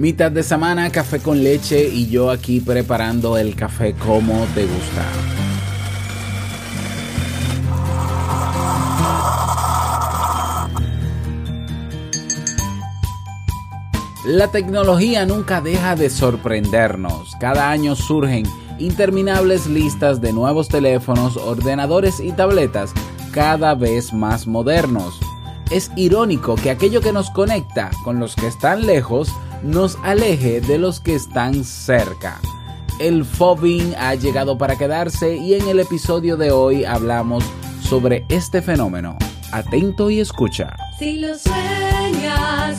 Mitad de semana, café con leche y yo aquí preparando el café como te gusta. La tecnología nunca deja de sorprendernos. Cada año surgen interminables listas de nuevos teléfonos, ordenadores y tabletas cada vez más modernos. Es irónico que aquello que nos conecta con los que están lejos nos aleje de los que están cerca. El fobbing ha llegado para quedarse y en el episodio de hoy hablamos sobre este fenómeno. Atento y escucha. Si lo sueñas,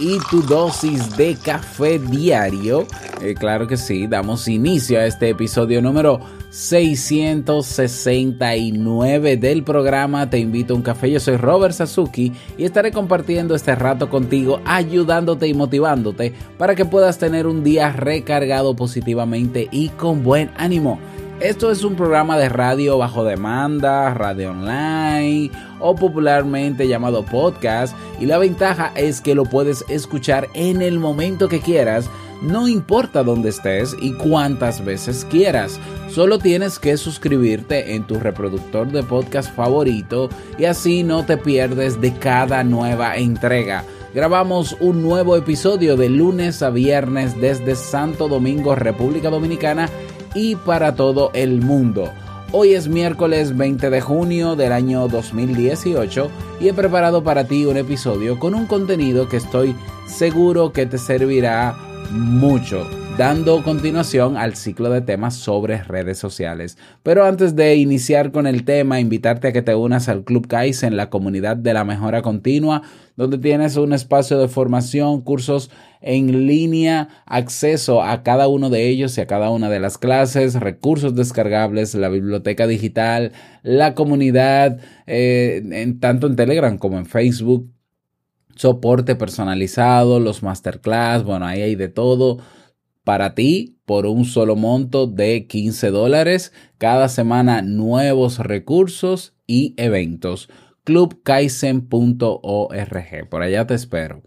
y tu dosis de café diario, eh, claro que sí, damos inicio a este episodio número 669 del programa Te invito a un café. Yo soy Robert Sasuki y estaré compartiendo este rato contigo, ayudándote y motivándote para que puedas tener un día recargado positivamente y con buen ánimo. Esto es un programa de radio bajo demanda, radio online o popularmente llamado podcast y la ventaja es que lo puedes escuchar en el momento que quieras, no importa dónde estés y cuántas veces quieras. Solo tienes que suscribirte en tu reproductor de podcast favorito y así no te pierdes de cada nueva entrega. Grabamos un nuevo episodio de lunes a viernes desde Santo Domingo, República Dominicana y para todo el mundo. Hoy es miércoles 20 de junio del año 2018 y he preparado para ti un episodio con un contenido que estoy seguro que te servirá mucho, dando continuación al ciclo de temas sobre redes sociales. Pero antes de iniciar con el tema, invitarte a que te unas al Club Kaizen, la comunidad de la mejora continua, donde tienes un espacio de formación, cursos en línea, acceso a cada uno de ellos y a cada una de las clases, recursos descargables, la biblioteca digital, la comunidad, eh, en, tanto en Telegram como en Facebook, soporte personalizado, los masterclass, bueno, ahí hay de todo para ti por un solo monto de 15 dólares. Cada semana nuevos recursos y eventos. clubkaizen.org. Por allá te espero.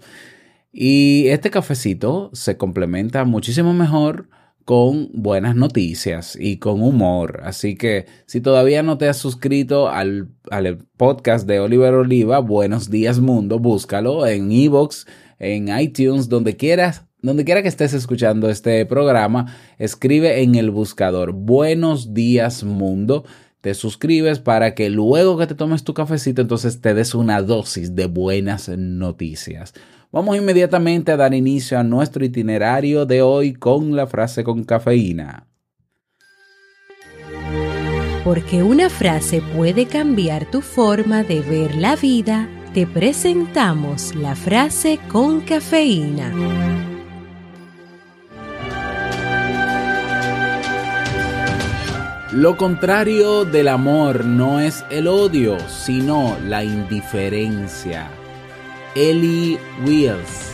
Y este cafecito se complementa muchísimo mejor con buenas noticias y con humor. Así que si todavía no te has suscrito al, al podcast de Oliver Oliva, Buenos Días Mundo, búscalo en Evox, en iTunes, donde quieras. Donde quiera que estés escuchando este programa, escribe en el buscador Buenos Días Mundo te suscribes para que luego que te tomes tu cafecito entonces te des una dosis de buenas noticias. Vamos inmediatamente a dar inicio a nuestro itinerario de hoy con la frase con cafeína. Porque una frase puede cambiar tu forma de ver la vida, te presentamos la frase con cafeína. Lo contrario del amor no es el odio, sino la indiferencia. Ellie Wills.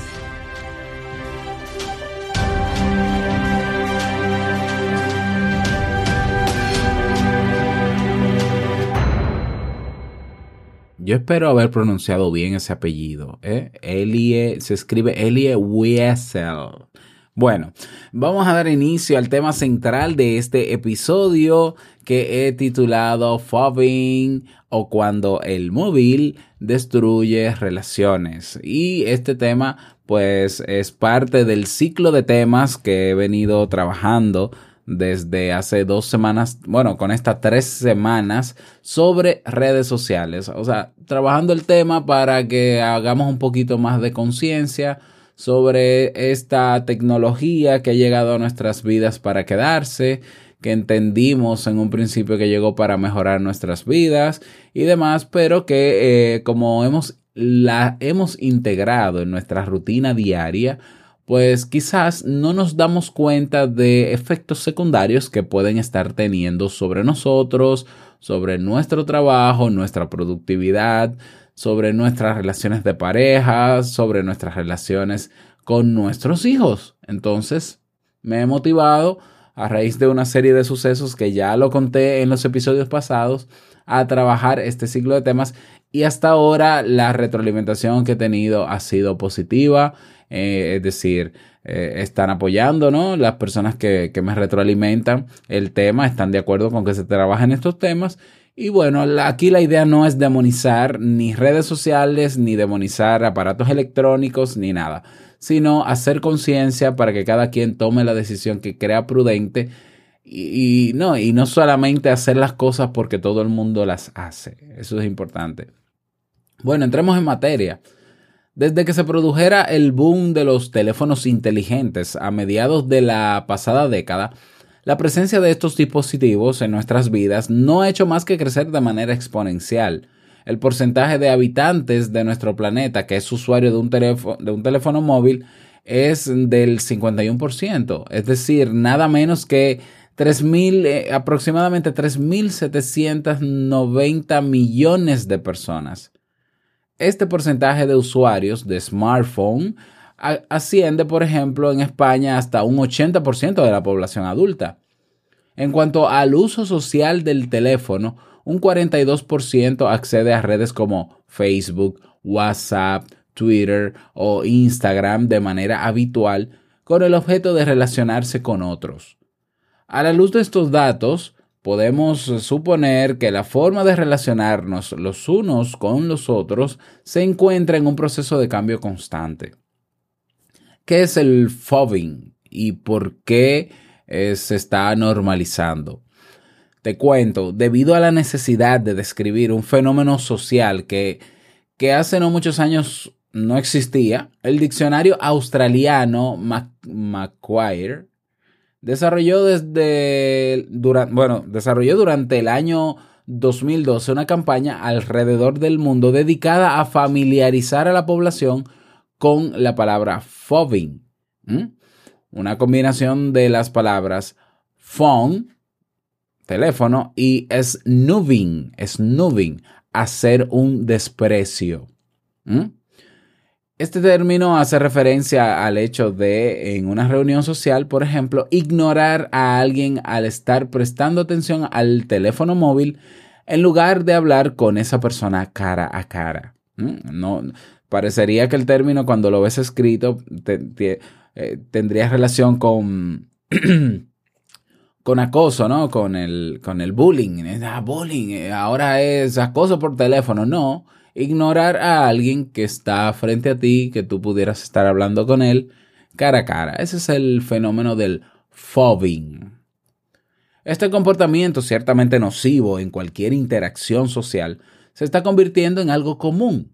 Yo espero haber pronunciado bien ese apellido. ¿eh? Elie, se escribe Elie Wiesel. Bueno, vamos a dar inicio al tema central de este episodio que he titulado Fobbing o cuando el móvil destruye relaciones. Y este tema pues es parte del ciclo de temas que he venido trabajando desde hace dos semanas, bueno, con estas tres semanas sobre redes sociales. O sea, trabajando el tema para que hagamos un poquito más de conciencia sobre esta tecnología que ha llegado a nuestras vidas para quedarse, que entendimos en un principio que llegó para mejorar nuestras vidas y demás, pero que eh, como hemos la hemos integrado en nuestra rutina diaria, pues quizás no nos damos cuenta de efectos secundarios que pueden estar teniendo sobre nosotros, sobre nuestro trabajo, nuestra productividad, sobre nuestras relaciones de pareja, sobre nuestras relaciones con nuestros hijos. Entonces, me he motivado a raíz de una serie de sucesos que ya lo conté en los episodios pasados a trabajar este ciclo de temas y hasta ahora la retroalimentación que he tenido ha sido positiva eh, es decir, eh, están apoyando, ¿no? Las personas que, que, me retroalimentan el tema están de acuerdo con que se trabajen estos temas. Y bueno, aquí la idea no es demonizar ni redes sociales, ni demonizar aparatos electrónicos, ni nada, sino hacer conciencia para que cada quien tome la decisión que crea prudente y, no, y no solamente hacer las cosas porque todo el mundo las hace. Eso es importante. Bueno, entremos en materia. Desde que se produjera el boom de los teléfonos inteligentes a mediados de la pasada década, la presencia de estos dispositivos en nuestras vidas no ha hecho más que crecer de manera exponencial. El porcentaje de habitantes de nuestro planeta que es usuario de un, teléfono, móvil es del 51%, es decir, nada menos que 3.000, eh, aproximadamente 3.790 millones de personas. Este porcentaje de usuarios de smartphone asciende, por ejemplo, en España hasta un 80% de la población adulta. En cuanto al uso social del teléfono, un 42% accede a redes como Facebook, WhatsApp, Twitter o Instagram de manera habitual con el objeto de relacionarse con otros. A la luz de estos datos, podemos suponer que la forma de relacionarnos los unos con los otros se encuentra en un proceso de cambio constante. ¿Qué es el fobbing y por qué eh, se está normalizando? Te cuento, debido a la necesidad de describir un fenómeno social que, que hace no muchos años no existía, el diccionario australiano Macquarie Desarrolló desde durante, bueno, desarrolló durante el año 2012 una campaña alrededor del mundo dedicada a familiarizar a la población con la palabra fobbing. Una combinación de las palabras phone, teléfono, y snooving, hacer un desprecio. Este término hace referencia al hecho de, en una reunión social, por ejemplo, ignorar a alguien al estar prestando atención al teléfono móvil en lugar de hablar con esa persona cara a cara. ¿Mm? No, parecería que el término, cuando lo ves escrito, eh, tendría relación con, con acoso, ¿no? Con el, con el bullying. Ah, bullying, eh, ahora es acoso por teléfono. No ignorar a alguien que está frente a ti, que tú pudieras estar hablando con él cara a cara. Ese es el fenómeno del fobbing. Este comportamiento, ciertamente nocivo en cualquier interacción social, se está convirtiendo en algo común.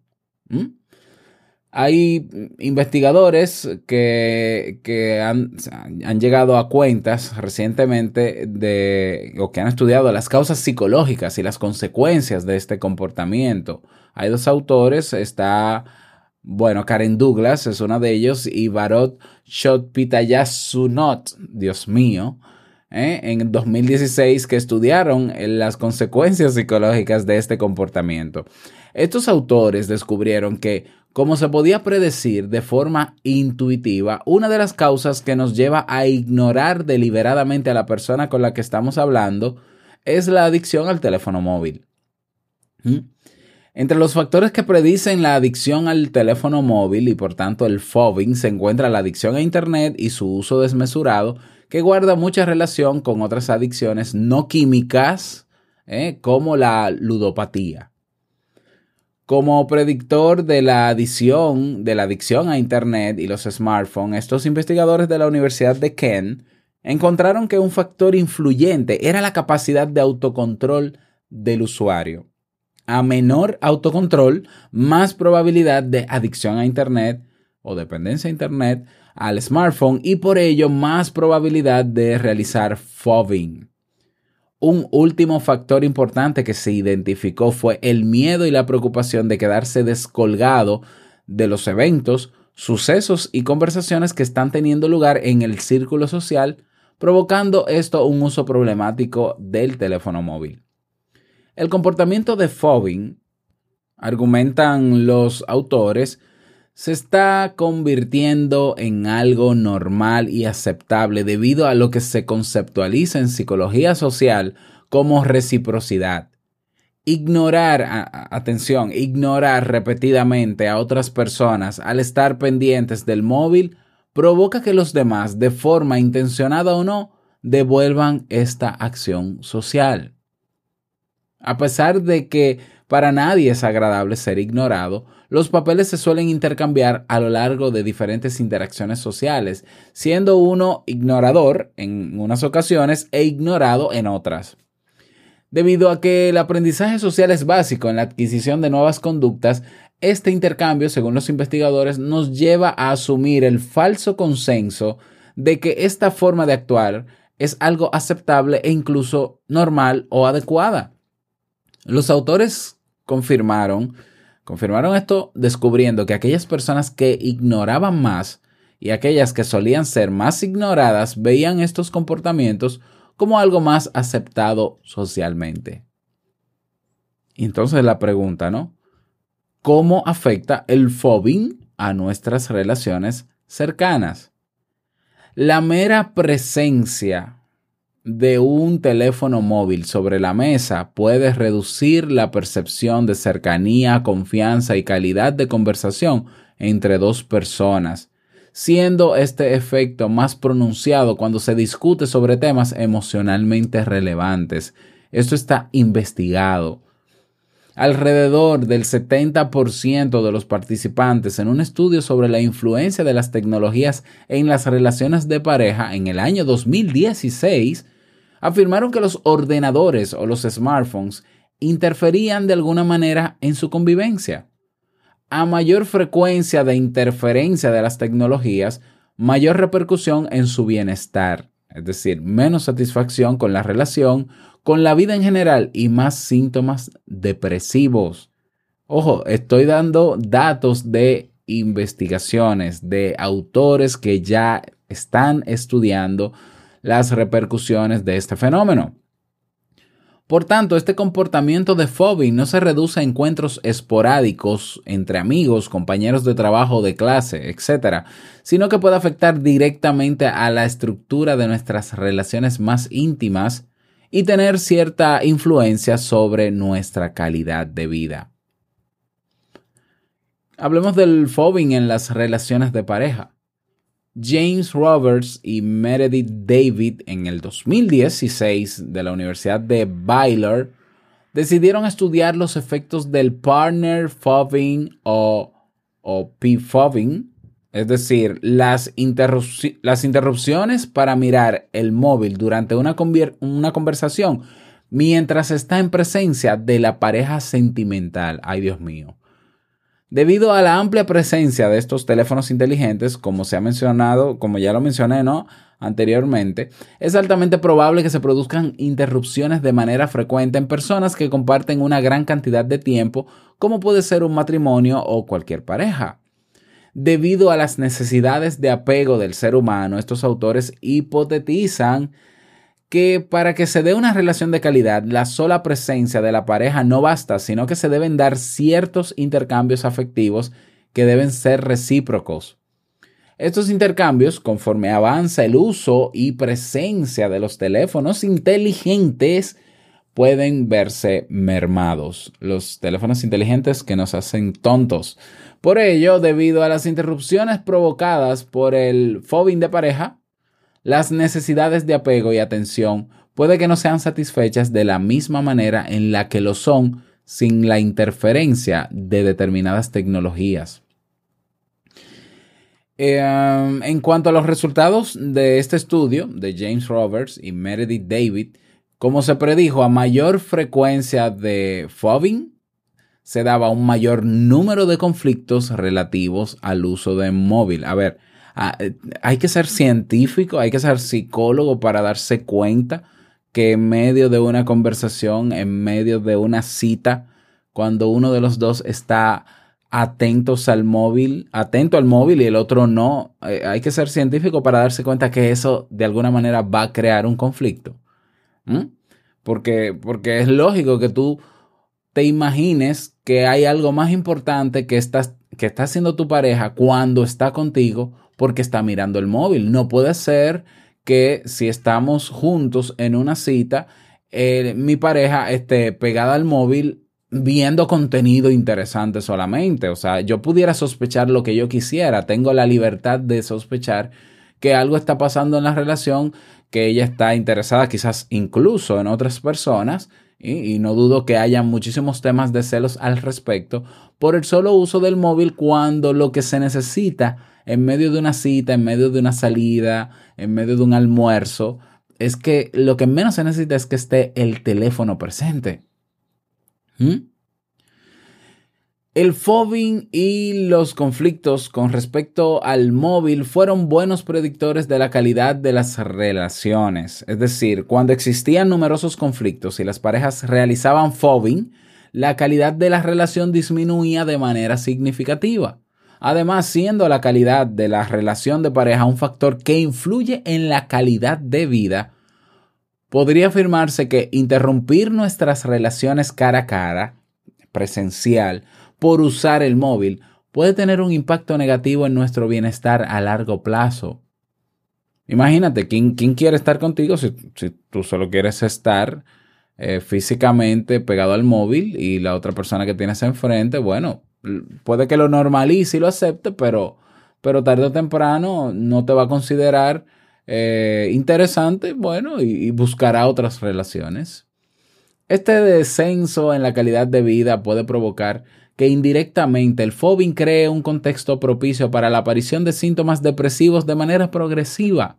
Hay investigadores que, que han, han, llegado a cuentas recientemente de, o que han estudiado las causas psicológicas y las consecuencias de este comportamiento. Hay dos autores, está, bueno, Karen Douglas es una de ellos y Barot Shotpitayasunot, Dios mío, ¿eh? en 2016 que estudiaron las consecuencias psicológicas de este comportamiento. Estos autores descubrieron que, como se podía predecir de forma intuitiva, una de las causas que nos lleva a ignorar deliberadamente a la persona con la que estamos hablando es la adicción al teléfono móvil. ¿Mm? Entre los factores que predicen la adicción al teléfono móvil y por tanto el fobbing se encuentra la adicción a Internet y su uso desmesurado, que guarda mucha relación con otras adicciones no químicas, ¿eh? como la ludopatía. Como predictor de la adicción, de la adicción a Internet y los smartphones, estos investigadores de la Universidad de Kent encontraron que un factor influyente era la capacidad de autocontrol del usuario. A menor autocontrol, más probabilidad de adicción a Internet o dependencia a Internet al smartphone y por ello más probabilidad de realizar fobbing. Un último factor importante que se identificó fue el miedo y la preocupación de quedarse descolgado de los eventos, sucesos y conversaciones que están teniendo lugar en el círculo social, provocando esto un uso problemático del teléfono móvil. El comportamiento de fobbing, argumentan los autores, se está convirtiendo en algo normal y aceptable debido a lo que se conceptualiza en psicología social como reciprocidad. Ignorar, atención, ignorar repetidamente a otras personas al estar pendientes del móvil provoca que los demás, de forma intencionada o no, devuelvan esta acción social. A pesar de que para nadie es agradable ser ignorado, los papeles se suelen intercambiar a lo largo de diferentes interacciones sociales, siendo uno ignorador en unas ocasiones e ignorado en otras. Debido a que el aprendizaje social es básico en la adquisición de nuevas conductas, este intercambio, según los investigadores, nos lleva a asumir el falso consenso de que esta forma de actuar es algo aceptable e incluso normal o adecuada. Los autores confirmaron Confirmaron esto descubriendo que aquellas personas que ignoraban más y aquellas que solían ser más ignoradas veían estos comportamientos como algo más aceptado socialmente. Entonces la pregunta, ¿no? ¿Cómo afecta el fobbing a nuestras relaciones cercanas? La mera presencia de un teléfono móvil sobre la mesa puede reducir la percepción de cercanía, confianza y calidad de conversación entre dos personas, siendo este efecto más pronunciado cuando se discute sobre temas emocionalmente relevantes. Esto está investigado. Alrededor del 70% de los participantes en un estudio sobre la influencia de las tecnologías en las relaciones de pareja en el año 2016 afirmaron que los ordenadores o los smartphones interferían de alguna manera en su convivencia. A mayor frecuencia de interferencia de las tecnologías, mayor repercusión en su bienestar, es decir, menos satisfacción con la relación, con la vida en general y más síntomas depresivos. Ojo, estoy dando datos de investigaciones de autores que ya están estudiando las repercusiones de este fenómeno. Por tanto, este comportamiento de fobia no se reduce a encuentros esporádicos entre amigos, compañeros de trabajo, de clase, etc., sino que puede afectar directamente a la estructura de nuestras relaciones más íntimas y tener cierta influencia sobre nuestra calidad de vida. Hablemos del fobbing en las relaciones de pareja. James Roberts y Meredith David en el 2016 de la Universidad de Baylor decidieron estudiar los efectos del partner fobbing o, o p-fobbing, es decir, las, interrupciones para mirar el móvil durante una, una conversación mientras está en presencia de la pareja sentimental. Ay, Dios mío. Debido a la amplia presencia de estos teléfonos inteligentes, como se ha mencionado, como ya lo mencioné, ¿no? anteriormente, es altamente probable que se produzcan interrupciones de manera frecuente en personas que comparten una gran cantidad de tiempo, como puede ser un matrimonio o cualquier pareja. Debido a las necesidades de apego del ser humano, estos autores hipotetizan que para que se dé una relación de calidad, la sola presencia de la pareja no basta, sino que se deben dar ciertos intercambios afectivos que deben ser recíprocos. Estos intercambios, conforme avanza el uso y presencia de los teléfonos inteligentes, pueden verse mermados. Los teléfonos inteligentes que nos hacen tontos. Por ello, debido a las interrupciones provocadas por el fobbing de pareja, las necesidades de apego y atención puede que no sean satisfechas de la misma manera en la que lo son sin la interferencia de determinadas tecnologías. Eh, en cuanto a los resultados de este estudio de James Roberts y Meredith David, como se predijo, a mayor frecuencia de fobbing se daba un mayor número de conflictos relativos al uso de móvil. A ver, hay que ser científico, hay que ser psicólogo para darse cuenta que en medio de una conversación, en medio de una cita, cuando uno de los dos está atentos al móvil, atento al móvil y el otro no, eh, hay que ser científico para darse cuenta que eso de alguna manera va a crear un conflicto. Porque, porque es lógico que tú te imagines que hay algo más importante que, estás, que está haciendo tu pareja cuando está contigo porque está mirando el móvil. No puede ser que si estamos juntos en una cita, eh, mi pareja esté pegada al móvil viendo contenido interesante solamente. O sea, yo pudiera sospechar lo que yo quisiera. Tengo la libertad de sospechar que algo está pasando en la relación, que ella está interesada quizás incluso en otras personas. Y, y no dudo que haya muchísimos temas de celos al respecto por el solo uso del móvil cuando lo que se necesita en medio de una cita, en medio de una salida, en medio de un almuerzo, es que lo que menos se necesita es que esté el teléfono presente. ¿Mm? El fobbing y los conflictos con respecto al móvil fueron buenos predictores de la calidad de las relaciones. Es decir, cuando existían numerosos conflictos y las parejas realizaban fobbing, la calidad de la relación disminuía de manera significativa. Además, siendo la calidad de la relación de pareja un factor que influye en la calidad de vida, podría afirmarse que interrumpir nuestras relaciones cara a cara, presencial, por usar el móvil, puede tener un impacto negativo en nuestro bienestar a largo plazo. Imagínate, ¿quién, quién quiere estar contigo si, tú solo quieres estar eh, físicamente pegado al móvil y la otra persona que tienes enfrente, bueno, puede que lo normalice y lo acepte, pero, pero tarde o temprano no te va a considerar eh, interesante, bueno, y, buscará otras relaciones. Este descenso en la calidad de vida puede provocar que indirectamente el fobbing cree un contexto propicio para la aparición de síntomas depresivos de manera progresiva.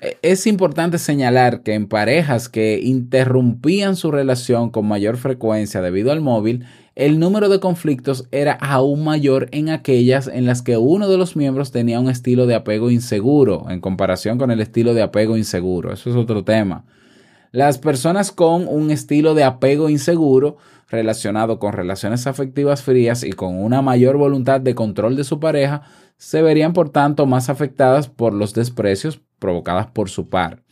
E, es importante señalar que en parejas que interrumpían su relación con mayor frecuencia debido al móvil, el número de conflictos era aún mayor en aquellas en las que uno de los miembros tenía un estilo de apego inseguro en comparación con el estilo de apego inseguro. Eso es otro tema. Las personas con un estilo de apego inseguro relacionado con relaciones afectivas frías y con una mayor voluntad de control de su pareja se verían por tanto más afectadas por los desprecios provocados por su par.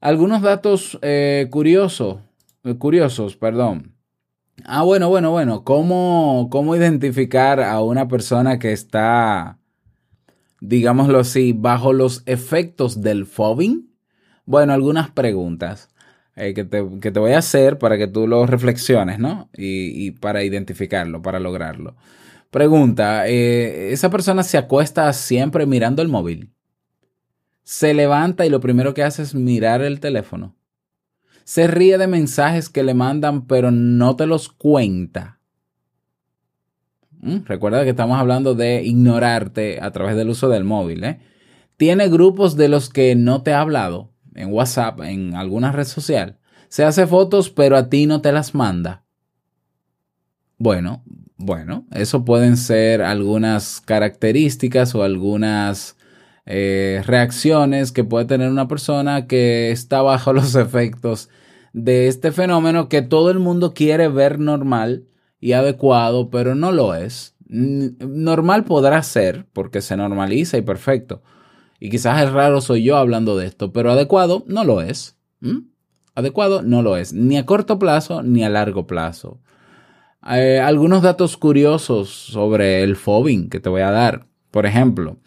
Algunos datos eh, curiosos, curiosos, perdón. Ah, bueno, bueno, bueno. ¿Cómo, ¿Cómo identificar a una persona que está, digámoslo así, bajo los efectos del fobbing? Bueno, algunas preguntas eh, que, te, voy a hacer para que tú lo reflexiones, ¿no? Y, para identificarlo, para lograrlo. Pregunta, eh, ¿esa persona se acuesta siempre mirando el móvil? Se levanta y lo primero que hace es mirar el teléfono se ríe de mensajes que le mandan, pero no te los cuenta. Mm, recuerda que estamos hablando de ignorarte a través del uso del móvil. ¿eh? Tiene grupos de los que no te ha hablado en WhatsApp, en alguna red social. Se hace fotos, pero a ti no te las manda. Bueno, bueno, eso pueden ser algunas características o algunas eh, reacciones que puede tener una persona que está bajo los efectos de este fenómeno que todo el mundo quiere ver normal y adecuado, pero no lo es. Normal podrá ser porque se normaliza y perfecto. Y quizás es raro soy yo hablando de esto, pero adecuado no lo es. Adecuado no lo es, ni a corto plazo ni a largo plazo. Eh, algunos datos curiosos sobre el fobbing que te voy a dar. Por ejemplo,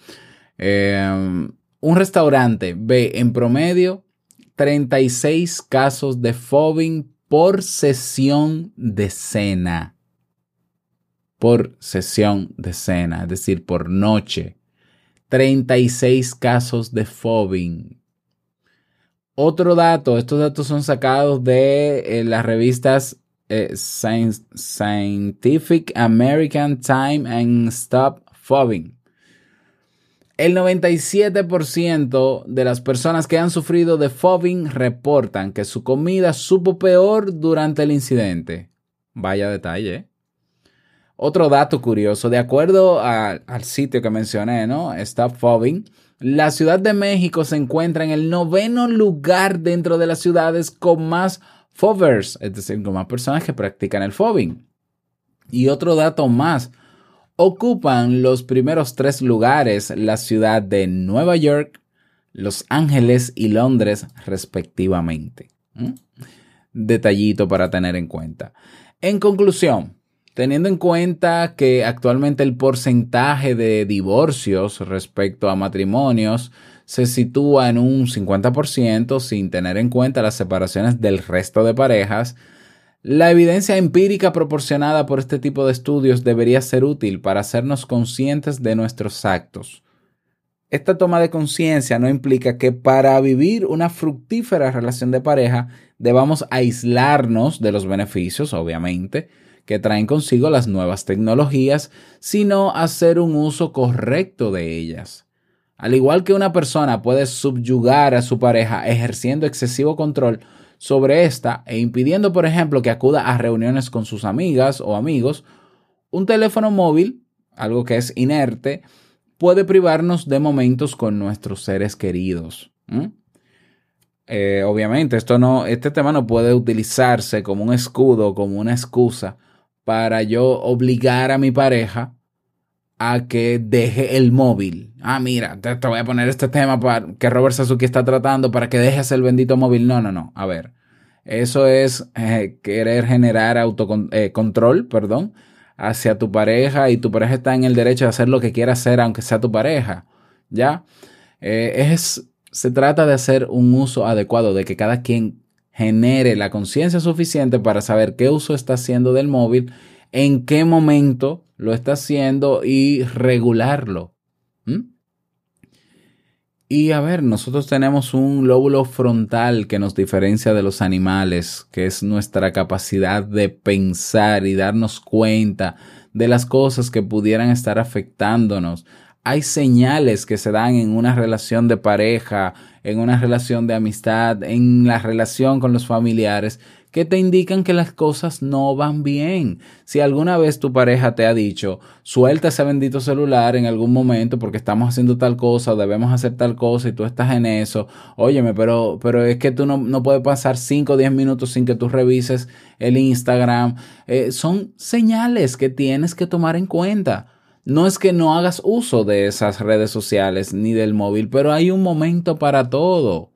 eh, un restaurante ve en promedio 36 casos de fobbing por sesión de cena. Por sesión de cena, es decir, por noche. 36 casos de fobbing. Otro dato, estos datos son sacados de eh, las revistas eh, Scientific American Time and Stop Fobbing. El 97% de las personas que han sufrido de fobbing reportan que su comida supo peor durante el incidente. Vaya detalle. Otro dato curioso, de acuerdo al sitio que mencioné, ¿no? Stop Fobbing, la Ciudad de México se encuentra en el noveno lugar dentro de las ciudades con más fobbers, es decir, con más personas que practican el fobbing. Y otro dato más, ocupan los primeros tres lugares la ciudad de Nueva York, Los Ángeles y Londres respectivamente. ¿Mm? Detallito para tener en cuenta. En conclusión, teniendo en cuenta que actualmente el porcentaje de divorcios respecto a matrimonios se sitúa en un 50% sin tener en cuenta las separaciones del resto de parejas, la evidencia empírica proporcionada por este tipo de estudios debería ser útil para hacernos conscientes de nuestros actos. Esta toma de conciencia no implica que para vivir una fructífera relación de pareja debamos aislarnos de los beneficios, obviamente, que traen consigo las nuevas tecnologías, sino hacer un uso correcto de ellas. Al igual que una persona puede subyugar a su pareja ejerciendo excesivo control sobre esta e impidiendo, por ejemplo, que acuda a reuniones con sus amigas o amigos, un teléfono móvil, algo que es inerte, puede privarnos de momentos con nuestros seres queridos. Eh, obviamente, esto no, este tema no puede utilizarse como un escudo, como una excusa para yo obligar a mi pareja a que deje el móvil. Ah, mira, te, te voy a poner este tema para, que Robert Sasuke está tratando para que dejes el bendito móvil. No, no, no. A ver, eso es eh, querer generar autocontrol, perdón, hacia tu pareja y tu pareja está en el derecho de hacer lo que quiera hacer, aunque sea tu pareja. ¿Ya? Eh, es, se trata de hacer un uso adecuado, de que cada quien genere la conciencia suficiente para saber qué uso está haciendo del móvil, en qué momento lo está haciendo y regularlo. Y a ver, nosotros tenemos un lóbulo frontal que nos diferencia de los animales, que es nuestra capacidad de pensar y darnos cuenta de las cosas que pudieran estar afectándonos. Hay señales que se dan en una relación de pareja, en una relación de amistad, en la relación con los familiares, que te indican que las cosas no van bien. Si alguna vez tu pareja te ha dicho, suelta ese bendito celular en algún momento porque estamos haciendo tal cosa o debemos hacer tal cosa y tú estás en eso, óyeme, pero, pero es que tú no, no puedes pasar 5 o 10 minutos sin que tú revises el Instagram. Eh, son señales que tienes que tomar en cuenta. No es que no hagas uso de esas redes sociales ni del móvil, pero hay un momento para todo.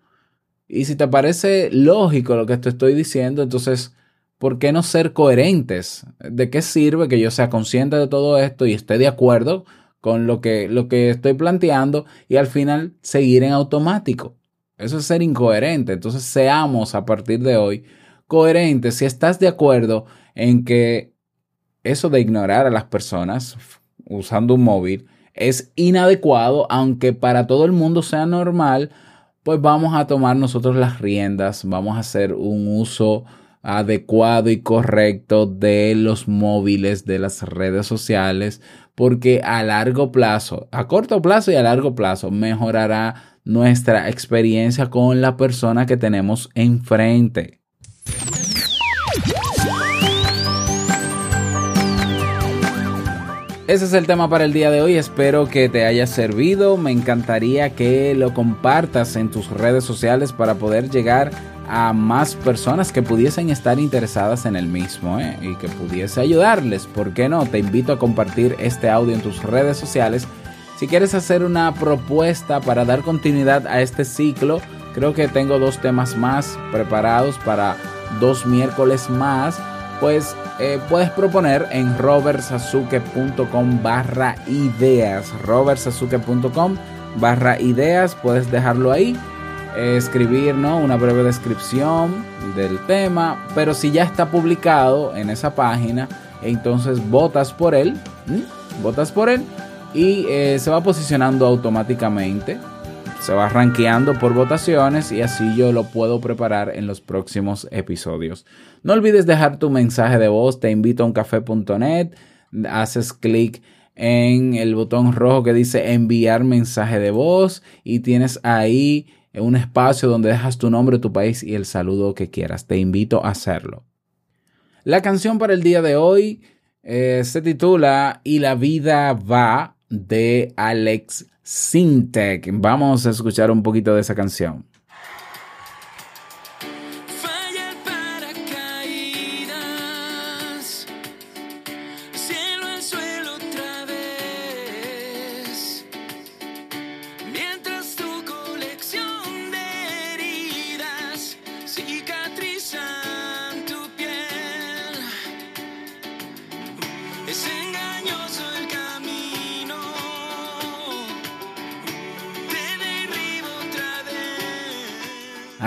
Y si te parece lógico lo que te estoy diciendo, entonces, ¿por qué no ser coherentes? ¿De qué sirve que yo sea consciente de todo esto y esté de acuerdo con lo que, lo que estoy planteando y al final seguir en automático? Eso es ser incoherente. Entonces, seamos a partir de hoy coherentes. Si estás de acuerdo en que eso de ignorar a las personas usando un móvil es inadecuado, aunque para todo el mundo sea normal, pues vamos a tomar nosotros las riendas, vamos a hacer un uso adecuado y correcto de los móviles, de las redes sociales, porque a largo plazo, a corto plazo y a largo plazo, mejorará nuestra experiencia con la persona que tenemos enfrente. Ese es el tema para el día de hoy. Espero que te haya servido. Me encantaría que lo compartas en tus redes sociales para poder llegar a más personas que pudiesen estar interesadas en el mismo ¿eh? y que pudiese ayudarles. ¿Por qué no? Te invito a compartir este audio en tus redes sociales. Si quieres hacer una propuesta para dar continuidad a este ciclo, creo que tengo dos temas más preparados para dos miércoles más pues eh, puedes proponer en robertsazuke.com barra ideas. robertsazuke.com barra ideas, puedes dejarlo ahí. eh, escribir ¿no? una breve descripción del tema, pero si ya está publicado en esa página, entonces votas por él, votas por él y eh, se va posicionando automáticamente, se va rankeando por votaciones y así yo lo puedo preparar en los próximos episodios. No olvides dejar tu mensaje de voz, te invito a uncafe.net, haces clic en el botón rojo que dice enviar mensaje de voz y tienes ahí un espacio donde dejas tu nombre, tu país y el saludo que quieras. Te invito a hacerlo. La canción para el día de hoy eh, se titula Y la vida va de Alex Sintek. Vamos a escuchar un poquito de esa canción.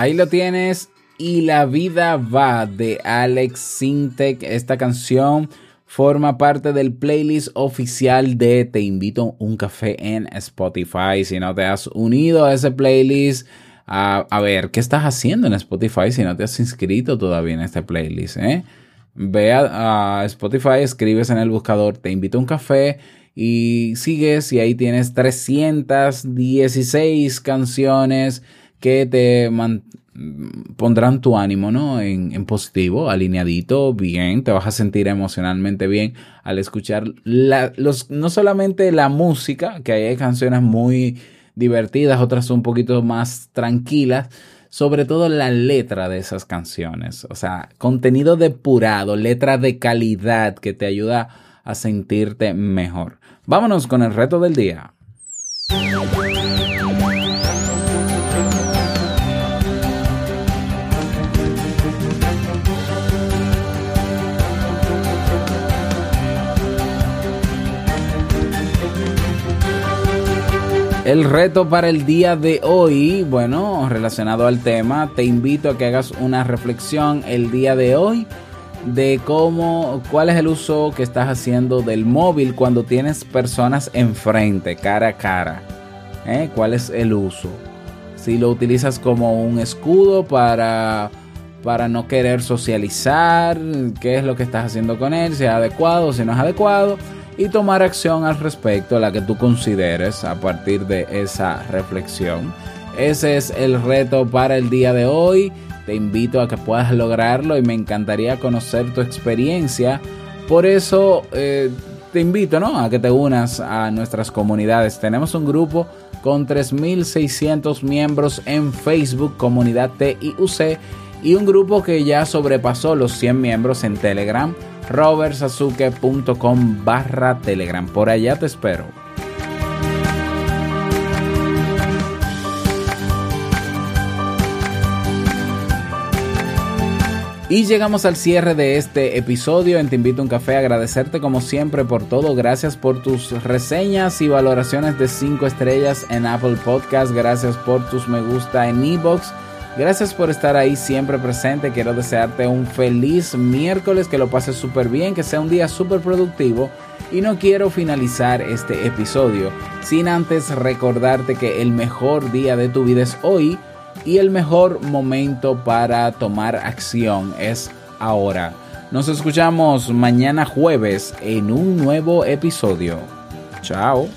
Ahí lo tienes. Y la vida va de Alex Sintek. Esta canción forma parte del playlist oficial de Te invito a un café en Spotify. Si no te has unido a ese playlist, a, a ver, ¿qué estás haciendo en Spotify si no te has inscrito todavía en este playlist? eh? Ve a, a Spotify, escribes en el buscador Te invito a un café y sigues y ahí tienes 316 canciones que te pondrán tu ánimo ¿no? en, en positivo, alineadito, bien, te vas a sentir emocionalmente bien al escuchar la- los, no solamente la música, que hay canciones muy divertidas, otras un poquito más tranquilas, sobre todo la letra de esas canciones, o sea, contenido depurado, letra de calidad que te ayuda a sentirte mejor. Vámonos con el reto del día. El reto para el día de hoy, bueno, relacionado al tema, te invito a que hagas una reflexión el día de hoy de cómo, cuál es el uso que estás haciendo del móvil cuando tienes personas enfrente, cara a cara. ¿Eh? ¿Cuál es el uso? Si lo utilizas como un escudo para, para no querer socializar, qué es lo que estás haciendo con él, si es adecuado, si no es adecuado, y tomar acción al respecto, la que tú consideres a partir de esa reflexión. Ese es el reto para el día de hoy. Te invito a que puedas lograrlo y me encantaría conocer tu experiencia. Por eso eh, te invito ¿no? a que te unas a nuestras comunidades. Tenemos un grupo con 3.600 miembros en Facebook, comunidad TIUC, y un grupo que ya sobrepasó los 100 miembros en Telegram, robertsazuke.com barra Telegram. Por allá te espero. Y llegamos al cierre de este episodio en Te Invito a un Café. Agradecerte como siempre por todo. Gracias por tus reseñas y valoraciones de 5 estrellas en Apple Podcast. Gracias por tus me gusta en Ebox. Gracias por estar ahí siempre presente. Quiero desearte un feliz miércoles, que lo pases súper bien, que sea un día súper productivo. Y no quiero finalizar este episodio sin antes recordarte que el mejor día de tu vida es hoy y el mejor momento para tomar acción es ahora. Nos escuchamos mañana jueves en un nuevo episodio. Chao.